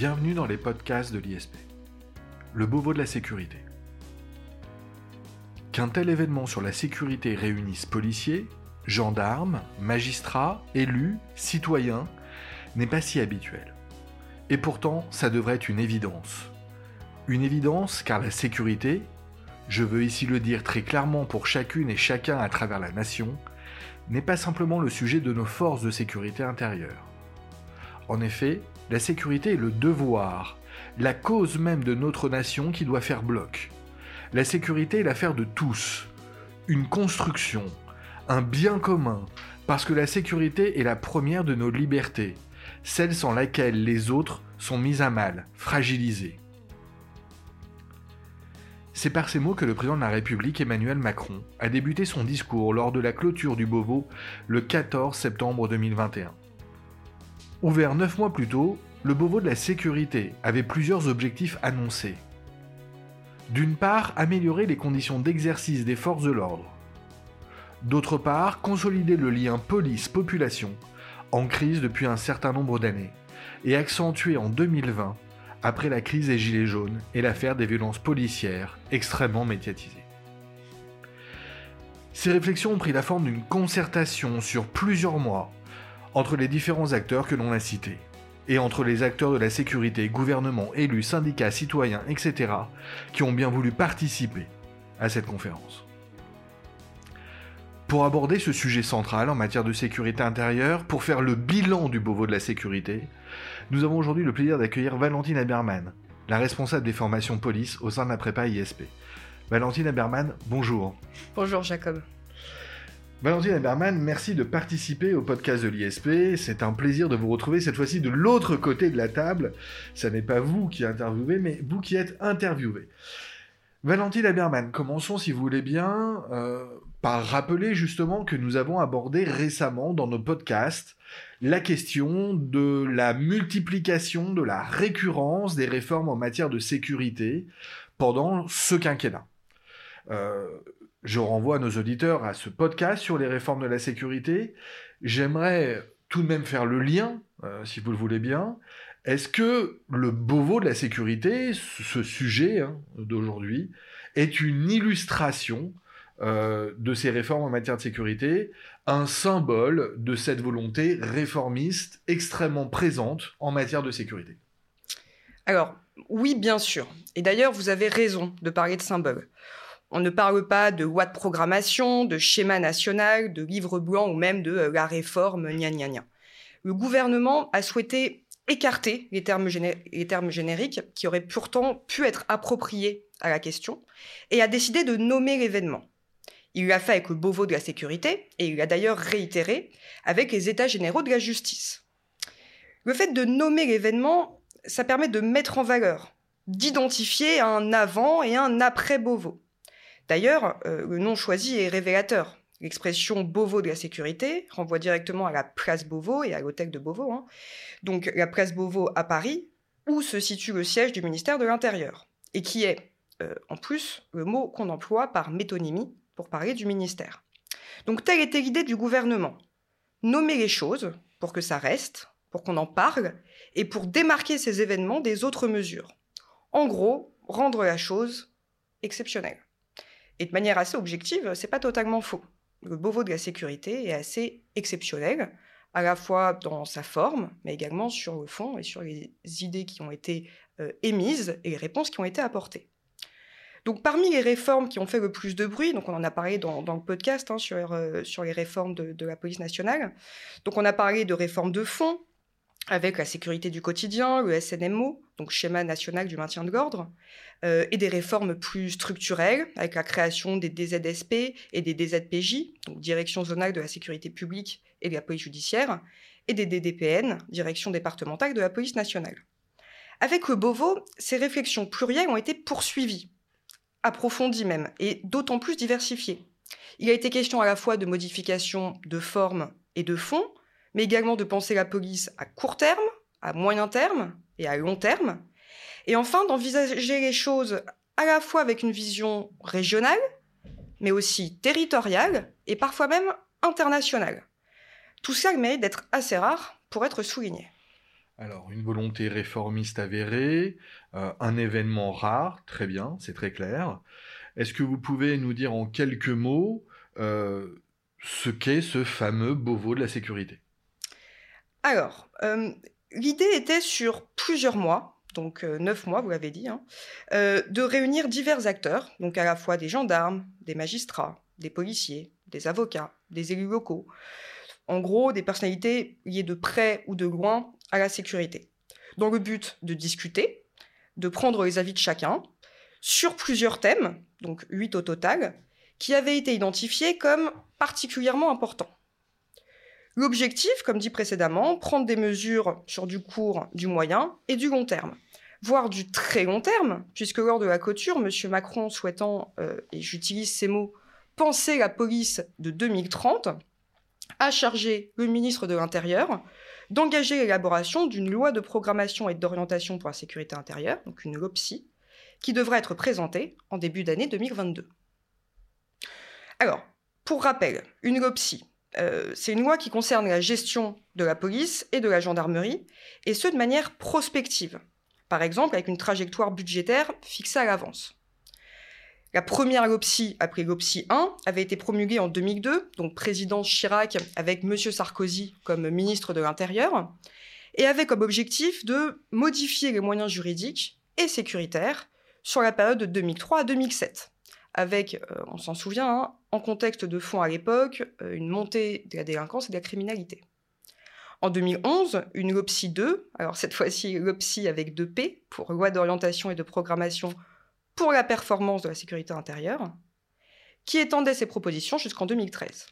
Bienvenue dans les podcasts de l'ISP. Le Beauvau de la sécurité. Qu'un tel événement sur la sécurité réunisse policiers, gendarmes, magistrats, élus, citoyens n'est pas si habituel. Et pourtant, ça devrait être une évidence. Une évidence car la sécurité, je veux ici le dire très clairement pour chacune et chacun à travers la nation, n'est pas simplement le sujet de nos forces de sécurité intérieure. En effet, la sécurité est le devoir, la cause même de notre nation qui doit faire bloc. La sécurité est l'affaire de tous, une construction, un bien commun, parce que la sécurité est la première de nos libertés, celle sans laquelle les autres sont mises à mal, fragilisées. C'est par ces mots que le président de la République Emmanuel Macron a débuté son discours lors de la clôture du Beauvau le 14 septembre 2021. Ouvert neuf mois plus tôt, le Beauvau de la sécurité avait plusieurs objectifs annoncés. D'une part, améliorer les conditions d'exercice des forces de l'ordre. D'autre part, consolider le lien police-population, en crise depuis un certain nombre d'années, et accentuer en 2020, après la crise des Gilets jaunes et l'affaire des violences policières extrêmement médiatisées. Ces réflexions ont pris la forme d'une concertation sur plusieurs mois entre les différents acteurs que l'on a cités, et entre les acteurs de la sécurité, gouvernement, élus, syndicats, citoyens, etc., qui ont bien voulu participer à cette conférence. Pour aborder ce sujet central en matière de sécurité intérieure, pour faire le bilan du Beauvau de la sécurité, nous avons aujourd'hui le plaisir d'accueillir Valentine Aberman, la responsable des formations police au sein de la prépa ISP. Valentine Aberman, bonjour. Bonjour Jacob. Valentine Eberman, merci de participer au podcast de l'ISP. C'est un plaisir de vous retrouver cette fois-ci de l'autre côté de la table. Ce n'est pas vous qui interviewez, mais vous qui êtes interviewé. Valentine Eberman, commençons si vous voulez bien euh, par rappeler justement que nous avons abordé récemment dans nos podcasts la question de la multiplication, de la récurrence des réformes en matière de sécurité pendant ce quinquennat. Euh, je renvoie nos auditeurs à ce podcast sur les réformes de la sécurité. J'aimerais tout de même faire le lien, euh, si vous le voulez bien. Est-ce que le Beauvau de la sécurité, ce sujet hein, d'aujourd'hui, est une illustration euh, de ces réformes en matière de sécurité, un symbole de cette volonté réformiste extrêmement présente en matière de sécurité? Alors, oui, bien sûr. Et d'ailleurs, vous avez raison de parler de symbole. On ne parle pas de loi de programmation, de schéma national, de livre blanc ou même de euh, la réforme, gna gna gna. Le gouvernement a souhaité écarter les termes, les termes génériques qui auraient pourtant pu être appropriés à la question et a décidé de nommer l'événement. Il l'a fait avec le Beauvau de la sécurité et il l'a d'ailleurs réitéré avec les États généraux de la justice. Le fait de nommer l'événement, ça permet de mettre en valeur, d'identifier un avant et un après Beauvau. D'ailleurs, euh, le nom choisi est révélateur. L'expression Beauvau de la sécurité renvoie directement à la place Beauvau et à l'hôtel de Beauvau. Hein. Donc la place Beauvau à Paris, où se situe le siège du ministère de l'Intérieur, et qui est, euh, en plus, le mot qu'on emploie par métonymie pour parler du ministère. Donc telle était l'idée du gouvernement. Nommer les choses pour que ça reste, pour qu'on en parle, et pour démarquer ces événements des autres mesures. En gros, rendre la chose exceptionnelle. Et de manière assez objective, c'est pas totalement faux. Le Beauvau de la sécurité est assez exceptionnel, à la fois dans sa forme, mais également sur le fond et sur les idées qui ont été euh, émises et les réponses qui ont été apportées. Donc parmi les réformes qui ont fait le plus de bruit, donc on en a parlé dans, le podcast hein, sur, euh, sur les réformes de, la police nationale, on a parlé de réformes de fond, avec la sécurité du quotidien, le SNMO, donc schéma national du maintien de l'ordre, euh, et des réformes plus structurelles, avec la création des DZSP et des DZPJ, donc direction zonale de la sécurité publique et de la police judiciaire, et des DDPN, direction départementale de la police nationale. Avec le Beauvau, ces réflexions plurielles ont été poursuivies, approfondies même, et d'autant plus diversifiées. Il a été question à la fois de modifications de forme et de fond, mais également de penser la police à court terme, à moyen terme et à long terme, et enfin d'envisager les choses à la fois avec une vision régionale, mais aussi territoriale et parfois même internationale. Tout ça mérite d'être assez rare pour être souligné. Alors, une volonté réformiste avérée, euh, un événement rare, très bien, c'est très clair. Est-ce que vous pouvez nous dire en quelques mots euh, ce qu'est ce fameux Beauvau de la sécurité? Alors, euh, l'idée était sur plusieurs mois, donc neuf mois, vous l'avez dit, hein, de réunir divers acteurs, donc à la fois des gendarmes, des magistrats, des policiers, des avocats, des élus locaux, en gros des personnalités liées de près ou de loin à la sécurité, dans le but de discuter, de prendre les avis de chacun sur plusieurs thèmes, donc huit au total, qui avaient été identifiés comme particulièrement importants. L'objectif, comme dit précédemment, prendre des mesures sur du court, du moyen et du long terme, voire du très long terme, puisque lors de la clôture, M. Macron souhaitant, euh, et j'utilise ces mots, penser la police de 2030, a chargé le ministre de l'Intérieur d'engager l'élaboration d'une loi de programmation et d'orientation pour la sécurité intérieure, donc une LOPSI, qui devrait être présentée en début d'année 2022. Alors, pour rappel, une LOPSI, euh, c'est une loi qui concerne la gestion de la police et de la gendarmerie, et ce de manière prospective, par exemple avec une trajectoire budgétaire fixée à l'avance. La première LOPSI, après LOPSI 1, avait été promulguée en 2002, donc président Chirac avec M. Sarkozy comme ministre de l'Intérieur, et avait comme objectif de modifier les moyens juridiques et sécuritaires sur la période de 2003 à 2007, avec, euh, on s'en souvient, hein, en contexte de fond à l'époque, euh, une montée de la délinquance et de la criminalité. En 2011, une LOPSI 2, alors cette fois-ci LOPSI avec deux P, pour loi d'orientation et de programmation pour la performance de la sécurité intérieure, qui étendait ses propositions jusqu'en 2013.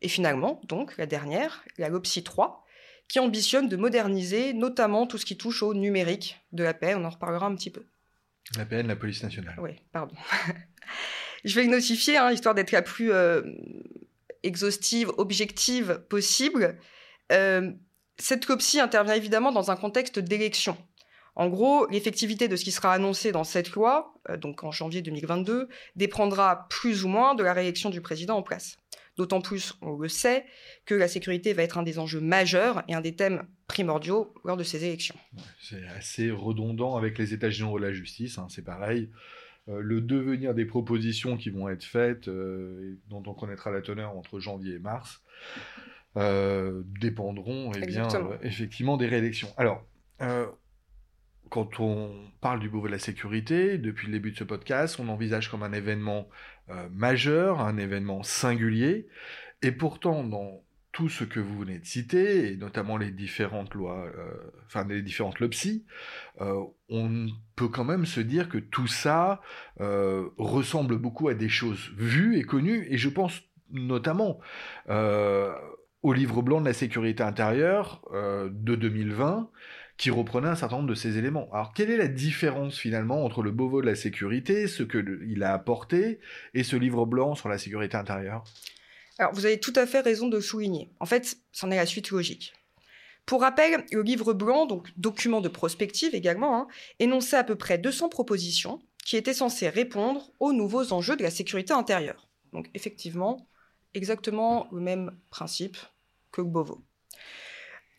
Et finalement, donc, la dernière, la LOPSI 3, qui ambitionne de moderniser notamment tout ce qui touche au numérique de la PN, on en reparlera un petit peu. La PN, la police nationale. Oui, pardon. Je vais le notifier, hein, histoire d'être la plus euh, exhaustive, objective possible. Euh, cette LOPSI intervient évidemment dans un contexte d'élection. En gros, l'effectivité de ce qui sera annoncé dans cette loi, euh, donc en janvier 2022, dépendra plus ou moins de la réélection du président en place. D'autant plus, on le sait, que la sécurité va être un des enjeux majeurs et un des thèmes primordiaux lors de ces élections. C'est assez redondant avec les états généraux de la justice, hein, c'est pareil. Euh, le devenir des propositions qui vont être faites, euh, et dont on connaîtra la teneur entre janvier et mars, dépendront eh bien, effectivement des réélections. Alors, quand on parle du Beauvau de la sécurité, depuis le début de ce podcast, on envisage comme un événement euh, majeur, un événement singulier, et pourtant dans tout ce que vous venez de citer, et notamment les différentes lois, euh, enfin les différentes LOPSI, euh, on peut quand même se dire que tout ça ressemble beaucoup à des choses vues et connues, et je pense notamment au livre blanc de la sécurité intérieure de 2020, qui reprenait un certain nombre de ces éléments. Alors, quelle est la différence finalement entre le Beauvau de la sécurité, ce qu'il a apporté, et ce livre blanc sur la sécurité intérieure? Alors, vous avez tout à fait raison de souligner. En fait, c'en est la suite logique. Pour rappel, le livre blanc, donc document de prospective également, hein, énonçait à peu près 200 propositions qui étaient censées répondre aux nouveaux enjeux de la sécurité intérieure. Donc, effectivement, exactement le même principe que le Beauvau.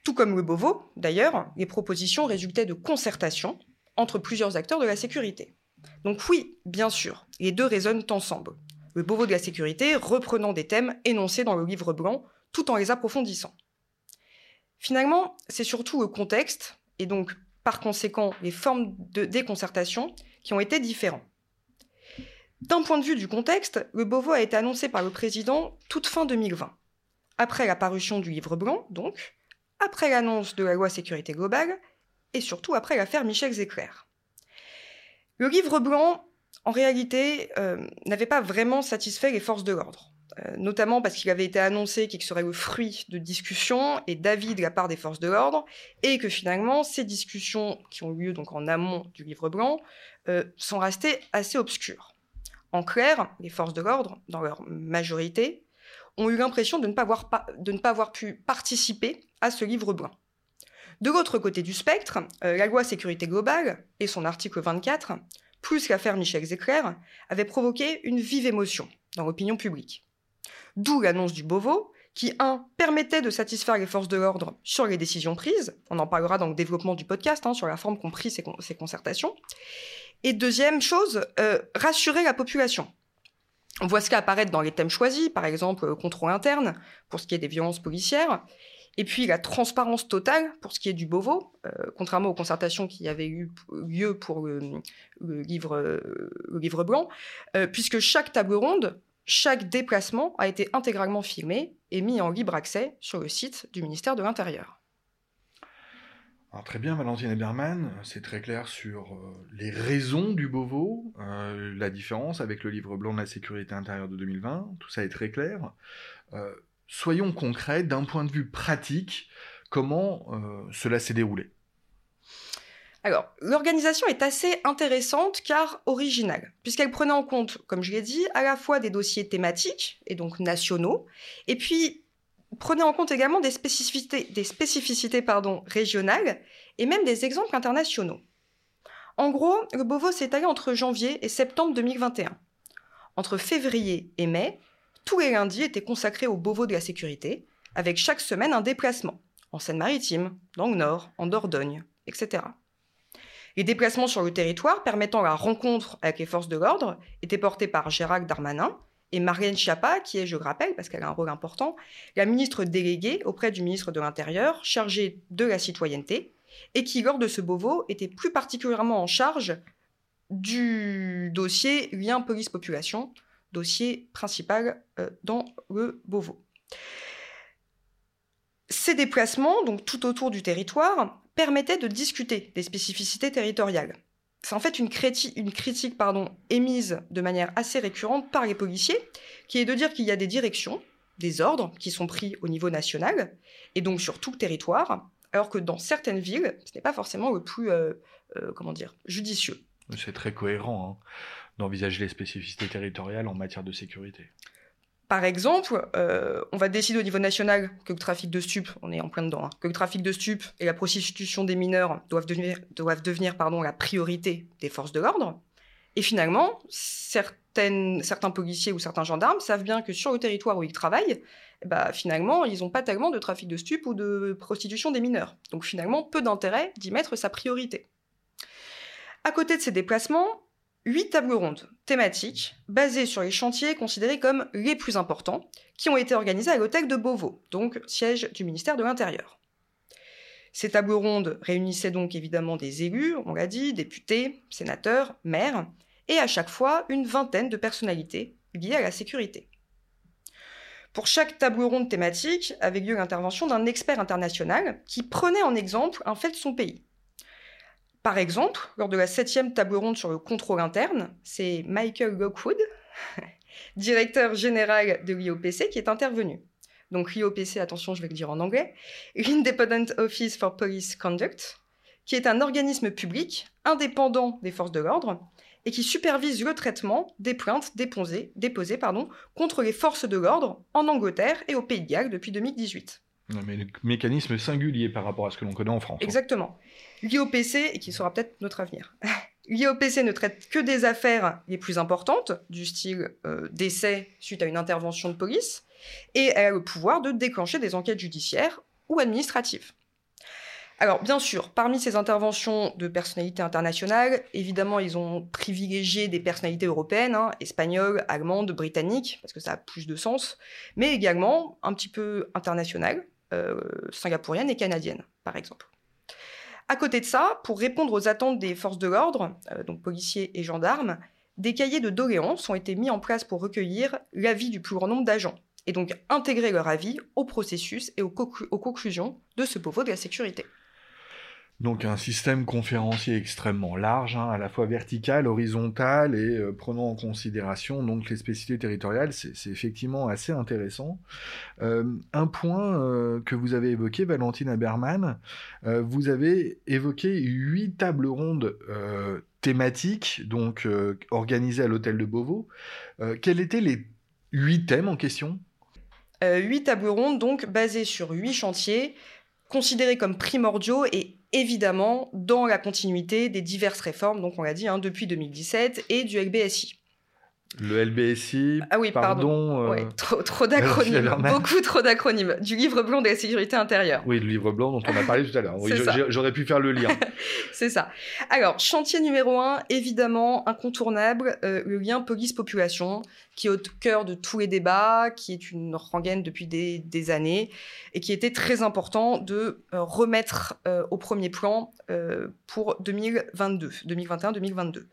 Tout comme le Beauvau, d'ailleurs, les propositions résultaient de concertations entre plusieurs acteurs de la sécurité. Donc oui, bien sûr, les deux résonnent ensemble. Le Beauvau de la sécurité reprenant des thèmes énoncés dans le livre blanc tout en les approfondissant. Finalement, c'est surtout le contexte, et donc par conséquent les formes de déconcertation, qui ont été différents. D'un point de vue du contexte, le Beauvau a été annoncé par le président toute fin 2020. Après la parution du livre blanc, donc, après l'annonce de la loi sécurité globale et surtout après l'affaire Michel Zecler. Le livre blanc, en réalité, euh, n'avait pas vraiment satisfait les forces de l'ordre, euh, notamment parce qu'il avait été annoncé qu'il serait le fruit de discussions et d'avis de la part des forces de l'ordre, et que finalement, ces discussions qui ont eu lieu donc en amont du livre blanc euh, sont restées assez obscures. En clair, les forces de l'ordre, dans leur majorité, ont eu l'impression de, ne pas avoir de ne pas avoir pu participer à ce livre blanc. De l'autre côté du spectre, euh, la loi sécurité globale et son article 24, plus l'affaire Michel Zecler, avaient provoqué une vive émotion dans l'opinion publique. D'où l'annonce du Beauvau, qui, un, permettait de satisfaire les forces de l'ordre sur les décisions prises, on en parlera dans le développement du podcast, hein, sur la forme qu'ont pris ces, concertations, et deuxième chose, euh, rassurer la population. On voit ce qui apparaît dans les thèmes choisis, par exemple le contrôle interne, pour ce qui est des violences policières, et puis la transparence totale pour ce qui est du Beauvau, euh, contrairement aux concertations qui avaient eu lieu pour le, livre, livre blanc, euh, puisque chaque table ronde, chaque déplacement a été intégralement filmé et mis en libre accès sur le site du ministère de l'Intérieur. Très bien, Valentine Eberman, c'est très clair sur euh, les raisons du Beauvau, la différence avec le livre blanc de la sécurité intérieure de 2020, tout ça est très clair soyons concrets d'un point de vue pratique, comment euh, cela s'est déroulé? Alors, l'organisation est assez intéressante car originale, puisqu'elle prenait en compte, comme je l'ai dit, à la fois des dossiers thématiques, et donc nationaux, et puis prenait en compte également des spécificités, des spécificités régionales, et même des exemples internationaux. En gros, le Beauvau s'est allé entre janvier et septembre 2021. Entre février et mai, tous les lundis étaient consacrés au Beauvau de la sécurité, avec chaque semaine un déplacement, en Seine-Maritime, dans le Nord, en Dordogne, etc. Les déplacements sur le territoire permettant la rencontre avec les forces de l'ordre étaient portés par Gérard Darmanin et Marianne Schiappa, qui est, je le rappelle, parce qu'elle a un rôle important, la ministre déléguée auprès du ministre de l'Intérieur, chargée de la citoyenneté, et qui, lors de ce Beauvau, était plus particulièrement en charge du dossier lien police-population, dossier principal euh, dans le Beauvau. Ces déplacements, donc tout autour du territoire, permettaient de discuter des spécificités territoriales. C'est en fait une, critique pardon, émise de manière assez récurrente par les policiers, qui est de dire qu'il y a des directions, des ordres qui sont pris au niveau national, et donc sur tout le territoire, alors que dans certaines villes, ce n'est pas forcément le plus, euh, euh, comment dire, judicieux. C'est très cohérent. Hein d'envisager les spécificités territoriales en matière de sécurité. Par exemple, euh, on va décider au niveau national que le trafic de stupes, on est en plein dedans, hein, que le trafic de et la prostitution des mineurs doivent devenir, la priorité des forces de l'ordre. Et finalement, certaines, certains policiers ou certains gendarmes savent bien que sur le territoire où ils travaillent, bah, finalement, ils n'ont pas tellement de trafic de stupes ou de prostitution des mineurs. Donc finalement, peu d'intérêt d'y mettre sa priorité. À côté de ces déplacements, huit tables rondes thématiques basées sur les chantiers considérés comme les plus importants, qui ont été organisés à l'hôtel de Beauvau, donc siège du ministère de l'Intérieur. Ces tables rondes réunissaient donc évidemment des élus, on l'a dit, députés, sénateurs, maires, et à chaque fois une vingtaine de personnalités liées à la sécurité. Pour chaque table ronde thématique avait lieu l'intervention d'un expert international qui prenait en exemple un fait de son pays. Par exemple, lors de la septième table ronde sur le contrôle interne, c'est Michael Lockwood, directeur général de l'IOPC, qui est intervenu. Donc l'IOPC, attention, je vais le dire en anglais, l'Independent Office for Police Conduct, qui est un organisme public indépendant des forces de l'ordre et qui supervise le traitement des plaintes déposées, contre les forces de l'ordre en Angleterre et au Pays de Galles depuis 2018. Mais le mécanisme singulier par rapport à ce que l'on connaît en France. Hein. Exactement. L'IOPC, et qui sera peut-être notre avenir, l'IOPC ne traite que des affaires les plus importantes, du style euh, décès suite à une intervention de police, et elle a le pouvoir de déclencher des enquêtes judiciaires ou administratives. Alors, bien sûr, parmi ces interventions de personnalités internationales, évidemment, ils ont privilégié des personnalités européennes, hein, espagnoles, allemandes, britanniques, parce que ça a plus de sens, mais également un petit peu internationales, euh, singapouriennes et canadiennes, par exemple. À côté de ça, pour répondre aux attentes des forces de l'ordre, euh, donc policiers et gendarmes, des cahiers de doléances ont été mis en place pour recueillir l'avis du plus grand nombre d'agents et donc intégrer leur avis au processus et aux, aux conclusions de ce Beauvau de la sécurité. Donc un système conférencier extrêmement large, hein, à la fois vertical, horizontal et euh, prenant en considération donc les spécificités territoriales, c'est effectivement assez intéressant. Euh, un point euh, que vous avez évoqué, Valentine Haberman, vous avez évoqué huit tables rondes thématiques, donc organisées à l'hôtel de Beauvau. quels étaient les huit thèmes en question? Huit tables rondes donc basées sur huit chantiers considérés comme primordiaux et évidemment dans la continuité des diverses réformes, donc on l'a dit, hein, depuis 2017 et du LBSI. Le LBSI, ah oui, pardon, euh, trop, trop d'acronymes, beaucoup trop d'acronymes, du livre blanc de la sécurité intérieure. Oui, le livre blanc dont on a parlé tout à l'heure. Oui, J'aurais pu faire le lien. C'est ça. Alors, chantier numéro un, évidemment, incontournable, euh, le lien police-population, qui est au cœur de tous les débats, qui est une rengaine depuis des, années, et qui était très important de euh, remettre au premier plan pour 2022, 2021-2022.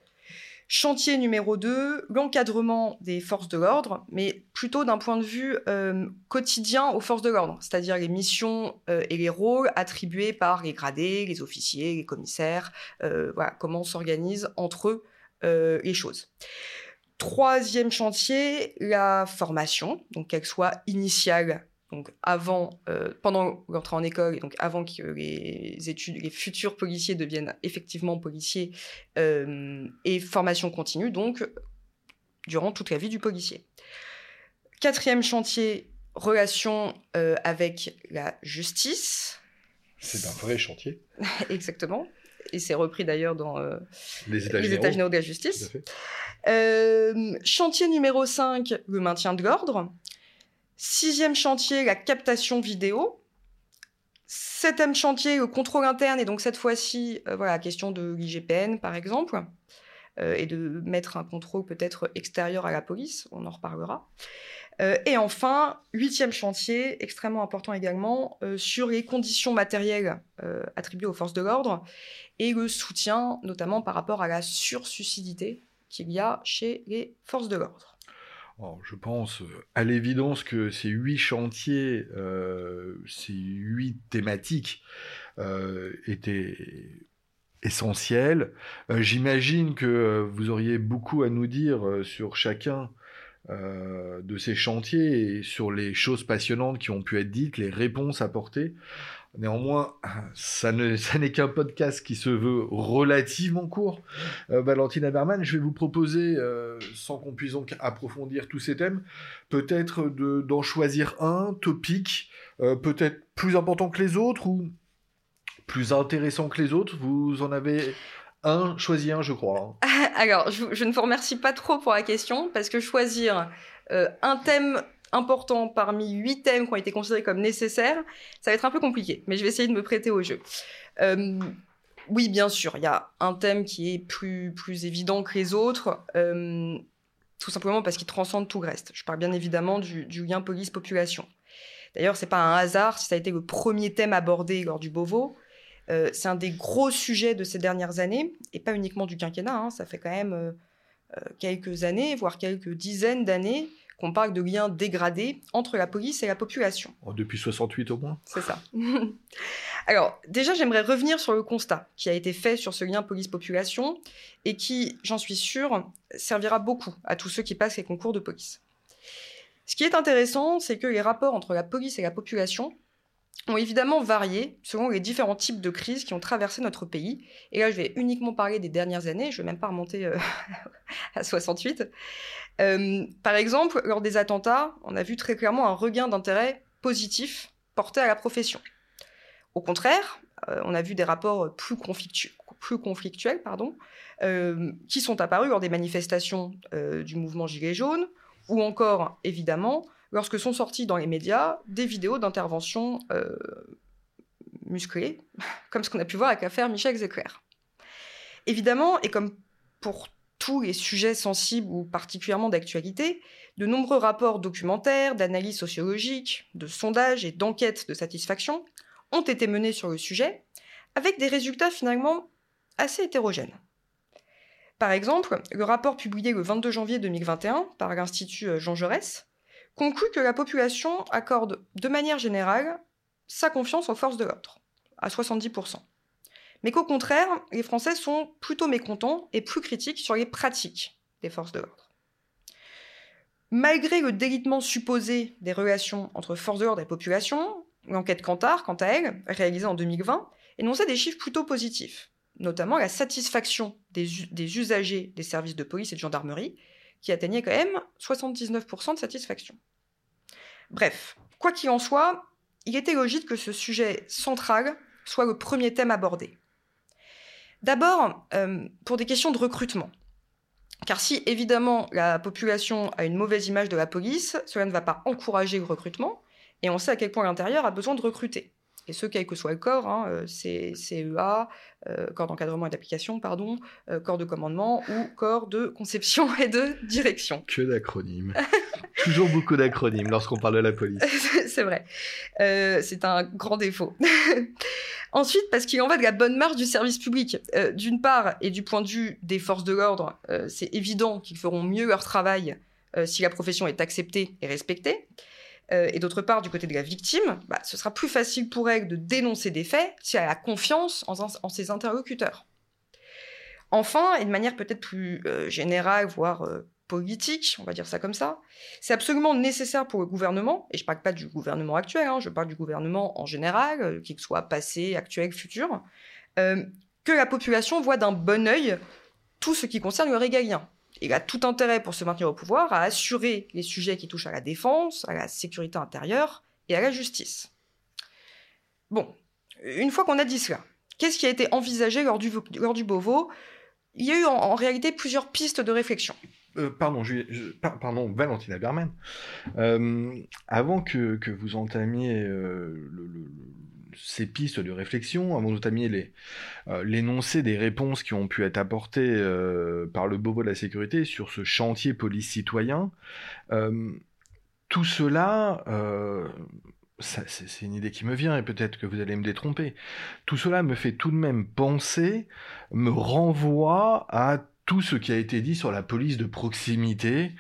Chantier numéro 2, l'encadrement des forces de l'ordre, mais plutôt d'un point de vue euh, quotidien aux forces de l'ordre, c'est-à-dire les missions euh, et les rôles attribués par les gradés, les officiers, les commissaires, euh, voilà, comment s'organisent entre eux les choses. Troisième chantier, la formation, donc qu'elle soit initiale donc avant, euh, pendant l'entrée en école, et donc avant que les études, les futurs policiers deviennent effectivement policiers, euh, et formation continue, donc durant toute la vie du policier. Quatrième chantier, relation euh, avec la justice. C'est un vrai chantier. Exactement. Et c'est repris d'ailleurs dans les États, généraux de la justice. chantier numéro 5, le maintien de l'ordre. Sixième chantier, la captation vidéo. Septième chantier, le contrôle interne, et donc cette fois-ci, euh, voilà, la question de l'IGPN, par exemple, euh, et de mettre un contrôle peut-être extérieur à la police, on en reparlera. Euh, et enfin, huitième chantier, extrêmement important également, sur les conditions matérielles attribuées aux forces de l'ordre et le soutien, notamment par rapport à la sursuicidité qu'il y a chez les forces de l'ordre je pense euh, à l'évidence que ces huit chantiers, euh, ces huit thématiques euh, étaient essentiels. J'imagine que vous auriez beaucoup à nous dire sur chacun de ces chantiers et sur les choses passionnantes qui ont pu être dites, les réponses apportées. Néanmoins, ça, n'est qu'un podcast qui se veut relativement court. Euh, Valentina Berman, je vais vous proposer, euh, sans qu'on puisse donc approfondir tous ces thèmes, peut-être d'en choisir un topic, euh, peut-être plus important que les autres ou plus intéressant que les autres. Vous en avez un, choisi un, je crois. Hein. Alors, je, je, ne vous remercie pas trop pour la question, parce que choisir un thème important parmi huit thèmes qui ont été considérés comme nécessaires, ça va être un peu compliqué, mais je vais essayer de me prêter au jeu. Euh, oui, bien sûr, il y a un thème qui est plus, plus évident que les autres, euh, tout simplement parce qu'il transcende tout le reste. Je parle bien évidemment du, lien police-population. D'ailleurs, c'est pas un hasard si ça a été le premier thème abordé lors du Beauvau. Euh, c'est un des gros sujets de ces dernières années, et pas uniquement du quinquennat, hein, ça fait quand même quelques années, voire quelques dizaines d'années, qu'on parle de liens dégradés entre la police et la population. Oh, depuis 68 au moins C'est ça. Alors, déjà, j'aimerais revenir sur le constat qui a été fait sur ce lien police-population et qui, j'en suis sûre, servira beaucoup à tous ceux qui passent les concours de police. Ce qui est intéressant, c'est que les rapports entre la police et la population ont évidemment varié selon les différents types de crises qui ont traversé notre pays. Et là, je vais uniquement parler des dernières années, je ne vais même pas remonter euh, à 68. Euh, par exemple, lors des attentats, on a vu très clairement un regain d'intérêt positif porté à la profession. Au contraire, euh, on a vu des rapports plus, plus conflictuels pardon, qui sont apparus lors des manifestations du mouvement Gilets jaunes, ou encore, évidemment, lorsque sont sorties dans les médias des vidéos d'intervention euh, musclées, comme ce qu'on a pu voir avec l'affaire Michel Zecler. Évidemment, et comme pour tous les sujets sensibles ou particulièrement d'actualité, de nombreux rapports documentaires, d'analyses sociologiques, de sondages et d'enquêtes de satisfaction ont été menés sur le sujet, avec des résultats finalement assez hétérogènes. Par exemple, le rapport publié le 22 janvier 2021 par l'Institut Jean Jaurès conclut que la population accorde de manière générale sa confiance aux forces de l'ordre, à 70%. Mais qu'au contraire, les Français sont plutôt mécontents et plus critiques sur les pratiques des forces de l'ordre. Malgré le délitement supposé des relations entre forces de l'ordre et population, l'enquête Cantar, quant à elle, réalisée en 2020, énonçait des chiffres plutôt positifs, notamment la satisfaction des, des usagers des services de police et de gendarmerie, qui atteignait quand même 79% de satisfaction. Bref, quoi qu'il en soit, il était logique que ce sujet central soit le premier thème abordé. D'abord, euh, pour des questions de recrutement. Car si évidemment la population a une mauvaise image de la police, cela ne va pas encourager le recrutement, et on sait à quel point l'intérieur a besoin de recruter et ce, quel que soit le corps, hein, euh, CEA, euh, corps d'encadrement et d'application, pardon, euh, corps de commandement ou corps de conception et de direction. Que d'acronymes. Toujours beaucoup d'acronymes lorsqu'on parle de la police. c'est vrai. c'est un grand défaut. Ensuite, parce qu'il en va de la bonne marche du service public. D'une part, et du point de vue des forces de l'ordre, c'est évident qu'ils feront mieux leur travail si la profession est acceptée et respectée. Euh, et d'autre part, du côté de la victime, bah, ce sera plus facile pour elle de dénoncer des faits si elle a confiance en, ses interlocuteurs. Enfin, et de manière peut-être plus euh, générale, voire euh, politique, on va dire ça comme ça, c'est absolument nécessaire pour le gouvernement, et je ne parle pas du gouvernement actuel, hein, je parle du gouvernement en général, qu'il soit passé, actuel, futur, que la population voit d'un bon œil tout ce qui concerne le régalien il a tout intérêt pour se maintenir au pouvoir à assurer les sujets qui touchent à la défense, à la sécurité intérieure et à la justice. Bon, une fois qu'on a dit cela, qu'est-ce qui a été envisagé lors du, lors du Beauvau? Il y a eu en, réalité plusieurs pistes de réflexion. Euh, pardon, Valentina Berman. Euh, avant que, vous entamiez euh, le, ces pistes de réflexion, avant d'entamer euh, l'énoncé des réponses qui ont pu être apportées euh, par le Beauvau de la sécurité sur ce chantier police-citoyen, euh, tout cela, c'est une idée qui me vient et peut-être que vous allez me détromper, tout cela me fait tout de même penser, me renvoie à tout ce qui a été dit sur la police de proximité,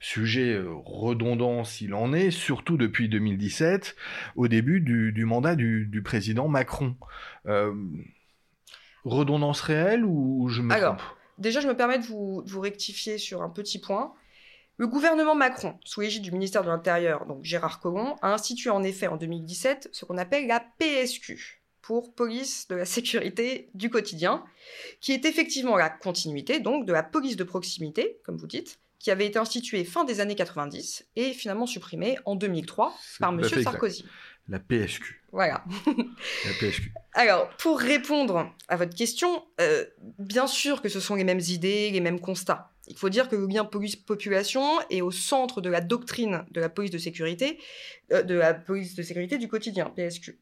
sujet euh, redondant s'il en est, surtout depuis 2017, au début du, mandat du, président Macron. Euh, redondance réelle ou je me Alors, déjà, je me permets de vous, rectifier sur un petit point. Le gouvernement Macron, sous l'égide du ministère de l'Intérieur, donc Gérard Collomb, a institué en effet en 2017 ce qu'on appelle la PSQ, pour police de la sécurité du quotidien, qui est effectivement la continuité donc de la police de proximité, comme vous dites, qui avait été instituée fin des années 90 et finalement supprimée en 2003 par M. Sarkozy. La PSQ. Voilà. la PSQ. Alors, pour répondre à votre question, euh, bien sûr que ce sont les mêmes idées, les mêmes constats. Il faut dire que le lien police-population est au centre de la doctrine de la police de sécurité, euh, de la police de sécurité du quotidien, PSQ.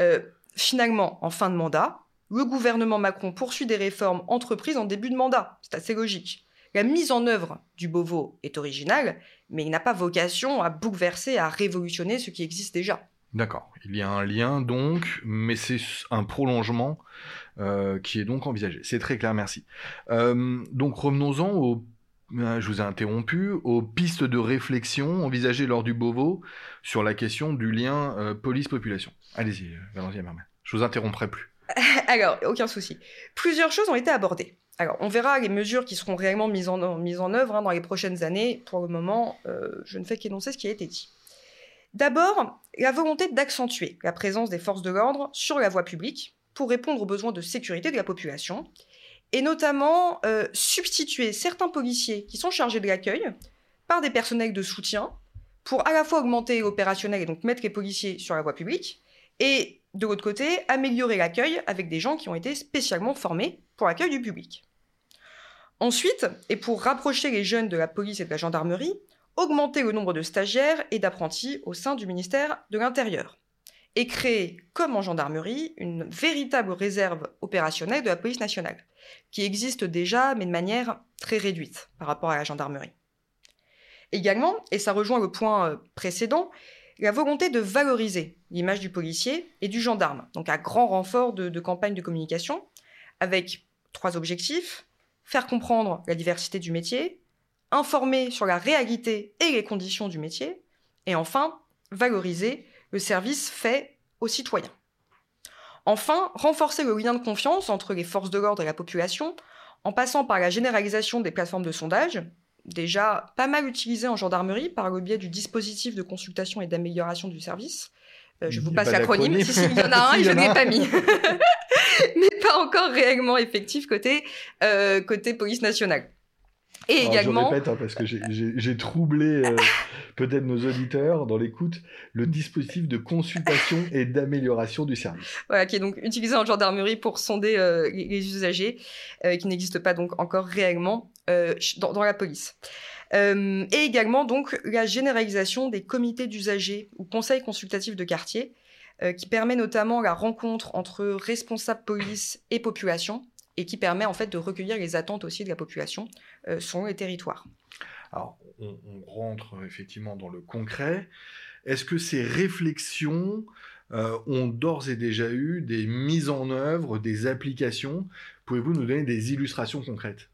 Euh, finalement, en fin de mandat, le gouvernement Macron poursuit des réformes entreprises en début de mandat. C'est assez logique. La mise en œuvre du Beauvau est originale, mais il n'a pas vocation à bouleverser, à révolutionner ce qui existe déjà. D'accord. Il y a un lien donc, mais c'est un prolongement euh, qui est donc envisagé. C'est très clair, merci. Euh, donc revenons-en au je vous ai interrompu, aux pistes de réflexion envisagées lors du Beauvau sur la question du lien police-population. Allez-y, Valentin Merman. Je vous interromprai plus. Alors, aucun souci. Plusieurs choses ont été abordées. Alors, on verra les mesures qui seront réellement mises en, en œuvre hein, dans les prochaines années. Pour le moment, euh, je ne fais qu'énoncer ce qui a été dit. D'abord, la volonté d'accentuer la présence des forces de l'ordre sur la voie publique pour répondre aux besoins de sécurité de la population, et notamment euh, substituer certains policiers qui sont chargés de l'accueil par des personnels de soutien pour à la fois augmenter l'opérationnel et donc mettre les policiers sur la voie publique, et de l'autre côté, améliorer l'accueil avec des gens qui ont été spécialement formés pour l'accueil du public. Ensuite, et pour rapprocher les jeunes de la police et de la gendarmerie, augmenter le nombre de stagiaires et d'apprentis au sein du ministère de l'Intérieur. Et créer, comme en gendarmerie, une véritable réserve opérationnelle de la police nationale, qui existe déjà, mais de manière très réduite par rapport à la gendarmerie. Également, et ça rejoint le point euh, précédent, la volonté de valoriser l'image du policier et du gendarme, donc à grand renfort de, campagne de communication, avec trois objectifs faire comprendre la diversité du métier, informer sur la réalité et les conditions du métier, et enfin valoriser le service fait aux citoyens. Enfin, renforcer le lien de confiance entre les forces de l'ordre et la population en passant par la généralisation des plateformes de sondage, déjà pas mal utilisé en gendarmerie par le biais du dispositif de consultation et d'amélioration du service. Euh, je vous passe l'acronyme. Si, si, il y en a un et je ne l'ai pas mis. Mais pas encore réellement effectif côté, euh, côté police nationale. Et également. Je répète, hein, parce que j'ai troublé euh, peut-être nos auditeurs dans l'écoute, le dispositif de consultation et d'amélioration du service. Voilà, qui est donc utilisé en gendarmerie pour sonder les usagers, qui n'existe pas donc encore réellement dans, dans, la police. et également donc la généralisation des comités d'usagers ou conseils consultatifs de quartier, qui permet notamment la rencontre entre responsables police et population, et qui permet en fait de recueillir les attentes aussi de la population euh, selon les territoires. Alors, on, rentre effectivement dans le concret. Est-ce que ces réflexions euh, ont d'ores et déjà eu des mises en œuvre, des applications? Pouvez-vous nous donner des illustrations concrètes?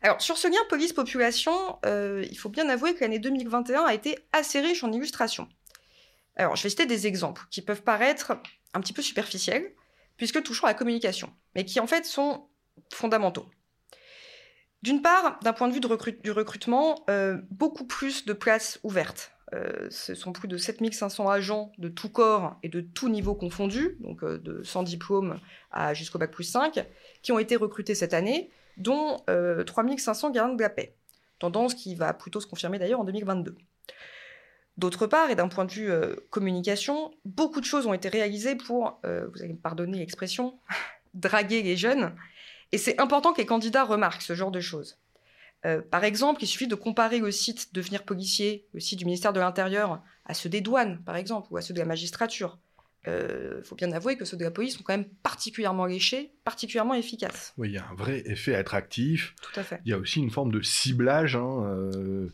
Alors, sur ce lien police-population, euh, il faut bien avouer que l'année 2021 a été assez riche en illustrations. Alors, je vais citer des exemples qui peuvent paraître un petit peu superficiels, puisque touchant à la communication, mais qui en fait sont fondamentaux. D'une part, d'un point de vue du recrutement, euh, beaucoup plus de places ouvertes. Euh, ce sont plus de 7500 agents de tout corps et de tout niveau confondu, donc euh, de sans diplôme à jusqu'au bac plus 5, qui ont été recrutés cette année, dont 3500 gardiens de la paix. Tendance qui va plutôt se confirmer d'ailleurs en 2022. D'autre part, et d'un point de vue euh, communication, beaucoup de choses ont été réalisées pour, euh, vous allez me pardonner l'expression, draguer les jeunes. Et c'est important que les candidats remarquent ce genre de choses. Euh, par exemple, il suffit de comparer le site Devenir policier, le site du ministère de l'Intérieur, à ceux des douanes, par exemple, ou à ceux de la magistrature. Il faut bien avouer que ceux de la police sont quand même particulièrement léchés, particulièrement efficaces. Oui, il y a un vrai effet attractif. Tout à fait. Il y a aussi une forme de ciblage. Hein,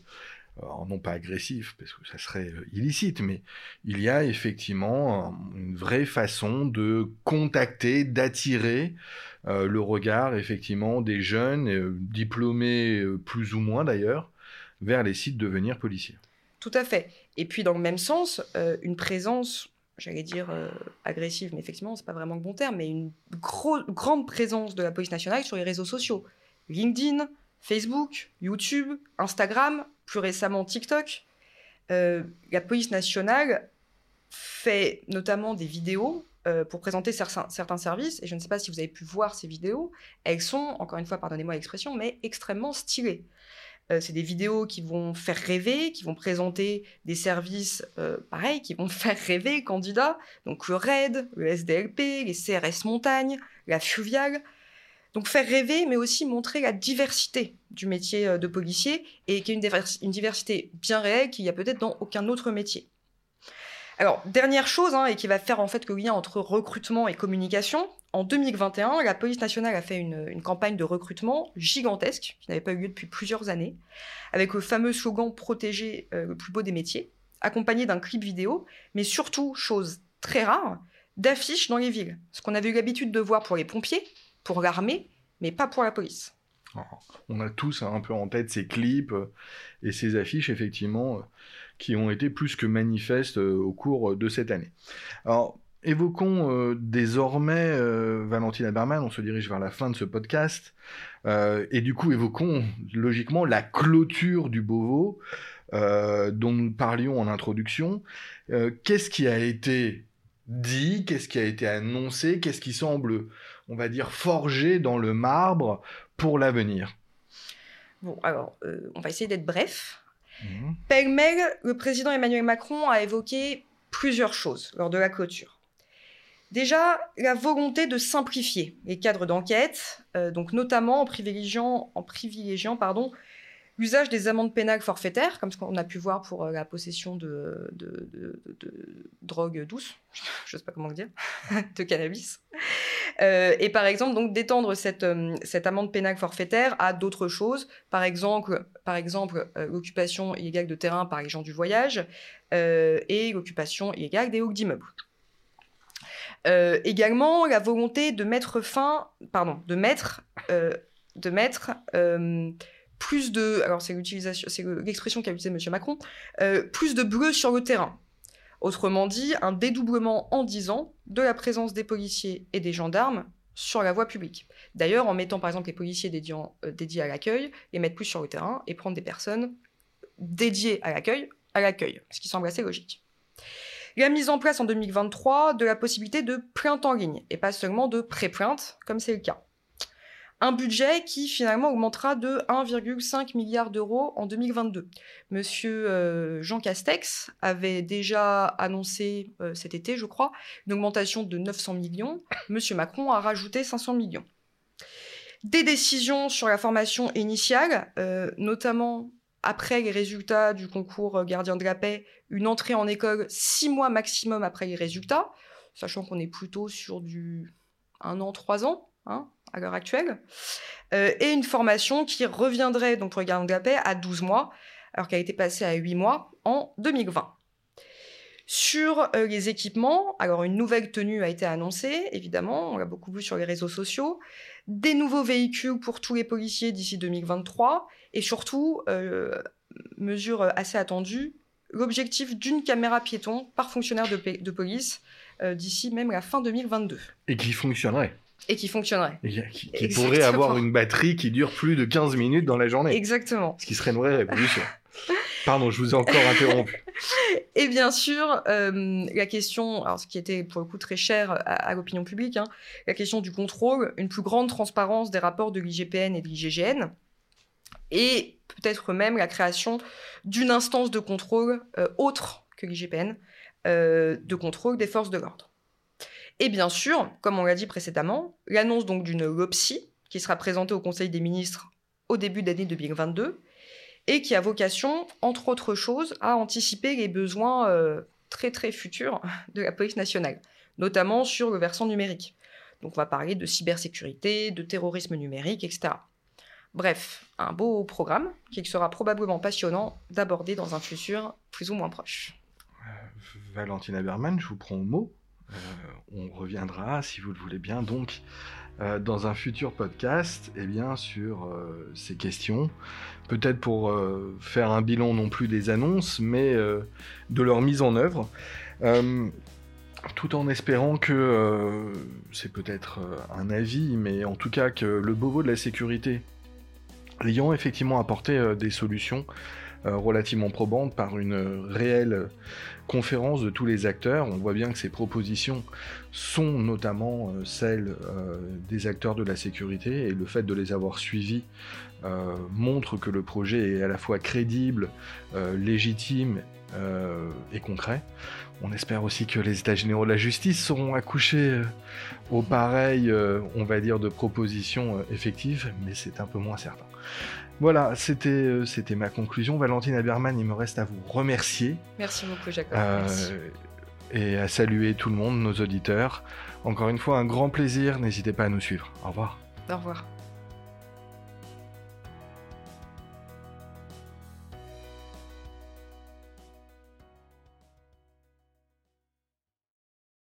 non pas agressif, parce que ça serait euh, illicite, mais il y a effectivement une vraie façon de contacter, d'attirer euh, le regard effectivement des jeunes, euh, diplômés plus ou moins d'ailleurs, vers les sites de devenir policiers. Tout à fait. Et puis dans le même sens, une présence, j'allais dire agressive, mais effectivement, c'est pas vraiment le bon terme, mais une grande présence de la police nationale sur les réseaux sociaux. LinkedIn, Facebook, YouTube, Instagram, plus récemment TikTok. Euh, la police nationale fait notamment des vidéos euh, pour présenter certains, services, et je ne sais pas si vous avez pu voir ces vidéos, elles sont, encore une fois, pardonnez-moi l'expression, mais extrêmement stylées. Euh, c'est des vidéos qui vont faire rêver, qui vont présenter des services pareils, qui vont faire rêver candidats, donc le RAID, le SDLP, les CRS montagne, la fluviale, donc faire rêver, mais aussi montrer la diversité du métier euh, de policier et qu'il y a une, diversité bien réelle qu'il n'y a peut-être dans aucun autre métier. Alors, dernière chose, hein, et qui va faire en fait le lien entre recrutement et communication, en 2021, la police nationale a fait une, campagne de recrutement gigantesque, qui n'avait pas eu lieu depuis plusieurs années, avec le fameux slogan Protéger euh, le plus beau des métiers, accompagné d'un clip vidéo, mais surtout, chose très rare, d'affiches dans les villes. Ce qu'on avait eu l'habitude de voir pour les pompiers, pour l'armée, mais pas pour la police. Ah, on a tous un peu en tête ces clips euh, et ces affiches, effectivement, euh, qui ont été plus que manifestes euh, au cours de cette année. Alors, évoquons désormais, Valentine Aberman, on se dirige vers la fin de ce podcast, et du coup, évoquons logiquement la clôture du Beauvau, dont nous parlions en introduction. Qu'est-ce qui a été dit, qu'est-ce qui a été annoncé, qu'est-ce qui semble on va dire, forgé dans le marbre pour l'avenir Bon, alors, euh, on va essayer d'être bref. Mmh. Pêle-mêle, le président Emmanuel Macron a évoqué plusieurs choses lors de la clôture. Déjà, la volonté de simplifier les cadres d'enquête, euh, donc notamment en privilégiant, en privilégiant pardon, L'usage des amendes pénales forfaitaires, comme ce qu'on a pu voir pour euh, la possession de, de, drogue douce, je ne sais pas comment dire, de cannabis. Euh, et par exemple, donc d'étendre cette, euh, cette amende pénale forfaitaire à d'autres choses, par exemple, par exemple l'occupation illégale de terrain par les gens du voyage et l'occupation illégale des hauts d'immeubles. également, la volonté de mettre fin, pardon, de mettre, de mettre plus de, alors c'est l'utilisation, c'est l'expression qu'a utilisée M. Macron, euh, plus de bleu sur le terrain. Autrement dit, un dédoublement en 10 ans de la présence des policiers et des gendarmes sur la voie publique. D'ailleurs, en mettant par exemple les policiers euh, dédiés à l'accueil, les mettre plus sur le terrain et prendre des personnes dédiées à l'accueil, à l'accueil, ce qui semble assez logique. La mise en place en 2023 de la possibilité de plainte en ligne et pas seulement de pré-plainte, comme c'est le cas. Un budget qui finalement augmentera de 1,5 milliard d'euros en 2022. Monsieur euh, Jean Castex avait déjà annoncé euh, cet été, je crois, une augmentation de 900 millions. Monsieur Macron a rajouté 500 millions. Des décisions sur la formation initiale, euh, notamment après les résultats du concours gardien de la paix, une entrée en école six mois maximum après les résultats, sachant qu'on est plutôt sur du un an, trois ans hein, à l'heure actuelle, euh, et une formation qui reviendrait donc pour les gardiens de la paix à 12 mois, alors qu'elle a été passée à 8 mois en 2020. Sur euh, les équipements, alors une nouvelle tenue a été annoncée, évidemment, on l'a beaucoup vu sur les réseaux sociaux, des nouveaux véhicules pour tous les policiers d'ici 2023, et surtout, euh, mesure assez attendue, l'objectif d'une caméra piéton par fonctionnaire de, police d'ici même la fin 2022. Et qui fonctionnerait? Et qui fonctionnerait. Et qui, pourrait avoir une batterie qui dure plus de 15 minutes dans la journée. Exactement. Ce qui serait une vraie révolution. Pardon, je vous ai encore interrompu. Et bien sûr, euh, la question, alors ce qui était pour le coup très cher à, l'opinion publique, hein, la question du contrôle, une plus grande transparence des rapports de l'IGPN et de l'IGGN, et peut-être même la création d'une instance de contrôle euh, autre que l'IGPN, euh, de contrôle des forces de l'ordre. Et bien sûr, comme on l'a dit précédemment, l'annonce donc d'une LOPSI qui sera présentée au Conseil des ministres au début d'année 2022 et qui a vocation, entre autres choses, à anticiper les besoins euh, très très futurs de la police nationale, notamment sur le versant numérique. Donc on va parler de cybersécurité, de terrorisme numérique, etc. Bref, un beau programme qui sera probablement passionnant d'aborder dans un futur plus ou moins proche. Euh, Valentina Berman, je vous prends au mot. Euh, on reviendra, si vous le voulez bien, donc euh, dans un futur podcast eh bien, sur euh, ces questions. Peut-être pour faire un bilan non plus des annonces, mais de leur mise en œuvre. tout en espérant que, c'est peut-être un avis, mais en tout cas que le Beauvau de la sécurité, ayant effectivement apporté des solutions relativement probantes par une réelle conférence de tous les acteurs. On voit bien que ces propositions sont notamment euh, celles euh, des acteurs de la sécurité et le fait de les avoir suivis euh, montre que le projet est à la fois crédible, légitime et concret. On espère aussi que les États généraux de la justice seront accouchés au pareil, on va dire, de propositions effectives, mais c'est un peu moins certain. Voilà, euh, c'était ma conclusion. Valentine Aberman, il me reste à vous remercier. Merci beaucoup, Jacob. Euh, et à saluer tout le monde, nos auditeurs. Encore une fois, un grand plaisir. N'hésitez pas à nous suivre. Au revoir. Au revoir.